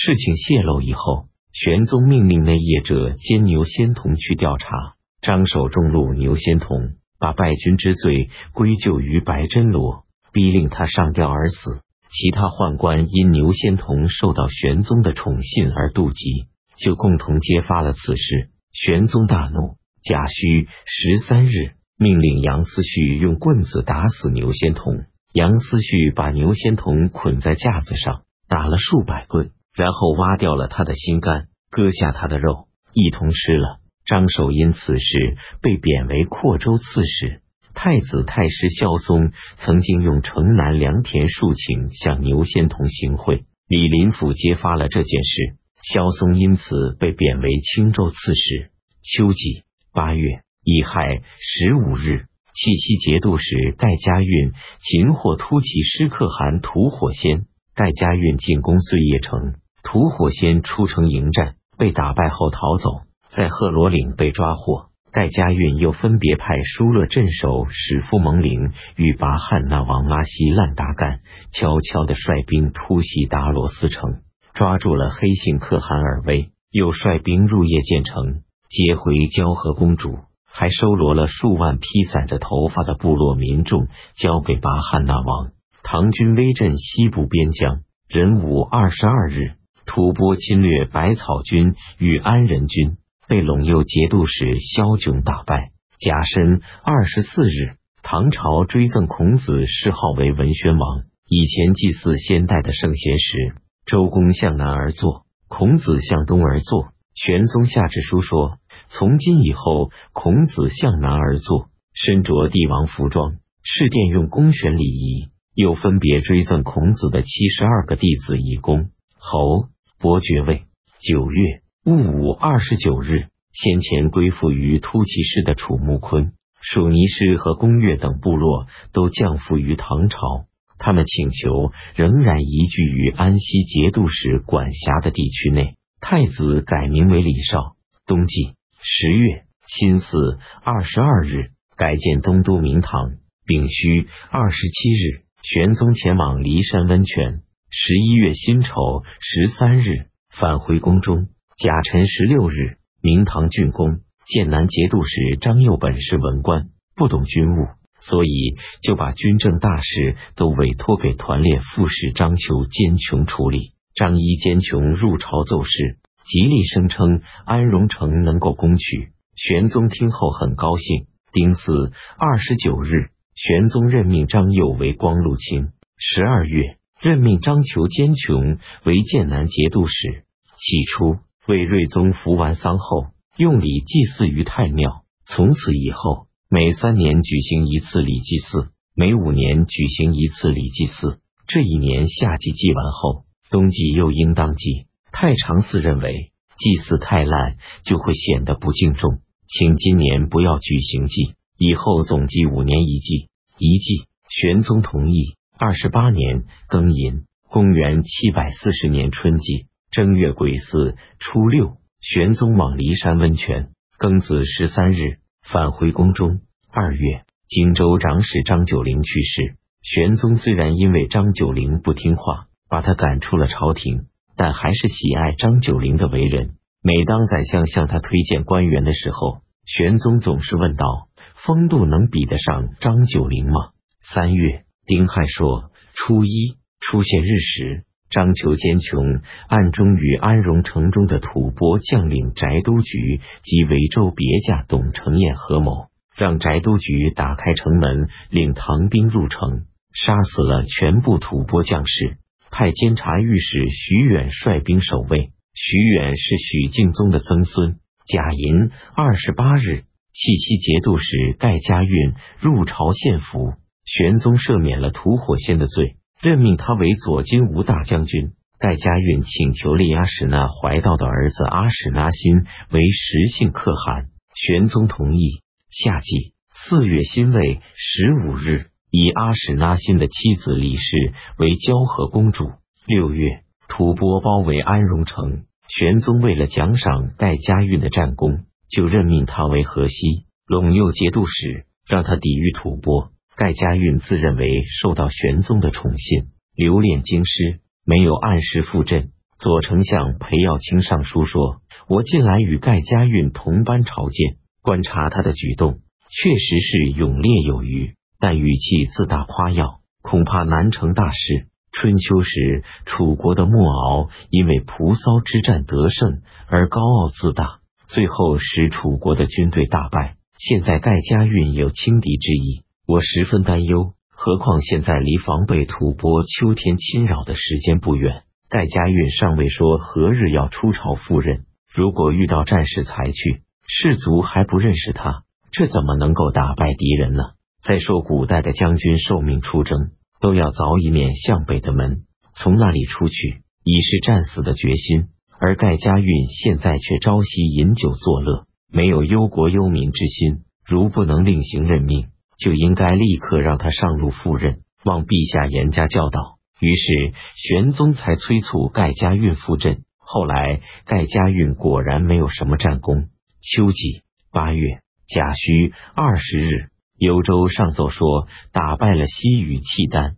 事情泄露以后，玄宗命令内业者兼牛仙童去调查，张守中路牛仙童，把败军之罪归咎于白真罗，逼令他上吊而死。其他宦官因牛仙童受到玄宗的宠信而妒忌，就共同揭发了此事。玄宗大怒，甲戌十三日，命令杨思绪用棍子打死牛仙童。杨思绪把牛仙童捆在架子上，打了数百棍，然后挖掉了他的心肝，割下他的肉，一同吃了。张守因此事被贬为扩州刺史。太子太师萧嵩曾经用城南良田竖琴向牛仙童行贿，李林甫揭发了这件事，萧嵩因此被贬为青州刺史。秋季八月乙亥十五日，七夕节度使戴家运擒获突骑师可汗吐火仙，戴家运进攻碎叶城，吐火仙出城迎战，被打败后逃走，在贺罗岭被抓获。戴家运又分别派疏勒镇守史夫蒙陵与拔汉那王拉西烂达干，悄悄的率兵突袭达罗斯城，抓住了黑姓可汗尔威，又率兵入夜建成，接回交河公主，还收罗了数万披散着头发的部落民众，交给拔汉那王。唐军威震西部边疆，壬午二十二日，吐蕃侵略百草军与安仁军。被陇右节度使萧炯打败。甲申二十四日，唐朝追赠孔子谥号为文宣王。以前祭祀先代的圣贤时，周公向南而坐，孔子向东而坐。玄宗下旨书说，从今以后，孔子向南而坐，身着帝王服装，侍殿用公选礼仪。又分别追赠孔子的七十二个弟子以公、侯、伯爵位。九月。戊午二十九日，先前归附于突骑氏的楚穆坤、蜀尼氏和公越等部落都降服于唐朝。他们请求仍然移居于安西节度使管辖的地区内。太子改名为李绍。冬季十月辛巳二十二日，改建东都明堂。丙戌二十七日，玄宗前往骊山温泉。十一月辛丑十三日，返回宫中。甲辰十六日，明堂竣工。剑南节度使张佑本是文官，不懂军务，所以就把军政大事都委托给团练副使张求坚琼处理。张一坚琼入朝奏事，极力声称安荣城能够攻取。玄宗听后很高兴。丁巳二十九日，玄宗任命张佑为光禄卿。十二月，任命张求坚琼为剑南节度使。起初。为睿宗服完丧后，用礼祭祀于太庙。从此以后，每三年举行一次礼祭祀，每五年举行一次礼祭祀。这一年夏季祭完后，冬季又应当祭。太常寺认为祭祀太烂，就会显得不敬重，请今年不要举行祭，以后总计五年一祭。一祭，玄宗同意。二十八年庚寅，公元七百四十年春季。正月癸巳初六，玄宗往骊山温泉。庚子十三日，返回宫中。二月，荆州长史张九龄去世。玄宗虽然因为张九龄不听话，把他赶出了朝廷，但还是喜爱张九龄的为人。每当宰相向他推荐官员的时候，玄宗总是问道：“风度能比得上张九龄吗？”三月丁亥朔初一，出现日食。张求坚穷，暗中与安荣城中的吐蕃将领翟都局及维州别驾董承彦合谋，让翟都局打开城门，领唐兵入城，杀死了全部吐蕃将士，派监察御史徐远率兵守卫。徐远是许敬宗的曾孙。甲寅二十八日，契西节度使盖家运入朝献俘，玄宗赦免了吐火仙的罪。任命他为左金吾大将军。戴家运请求立阿史那怀道的儿子阿史那辛为实姓可汗，玄宗同意。夏季四月辛未十五日，以阿史那辛的妻子李氏为交河公主。六月，吐蕃包围安荣城，玄宗为了奖赏戴家运的战功，就任命他为河西陇右节度使，让他抵御吐蕃。盖家运自认为受到玄宗的宠信，留恋京师，没有按时赴阵。左丞相裴耀卿上书说：“我近来与盖家运同班朝见，观察他的举动，确实是勇烈有余，但语气自大夸耀，恐怕难成大事。”春秋时，楚国的莫敖因为蒲骚之战得胜而高傲自大，最后使楚国的军队大败。现在盖家运有轻敌之意，我十分担忧。何况现在离防备吐蕃秋天侵扰的时间不远，盖家运尚未说何日要出朝赴任。如果遇到战事才去，士卒还不认识他，这怎么能够打败敌人呢？再说古代的将军受命出征，都要凿一面向北的门，从那里出去，以示战死的决心。而盖家运现在却朝夕饮酒作乐，没有忧国忧民之心。如不能另行任命。就应该立刻让他上路赴任，望陛下严加教导。于是玄宗才催促盖家运赴阵。后来盖家运果然没有什么战功。秋季八月甲戌二十日，幽州上奏说打败了西域契丹，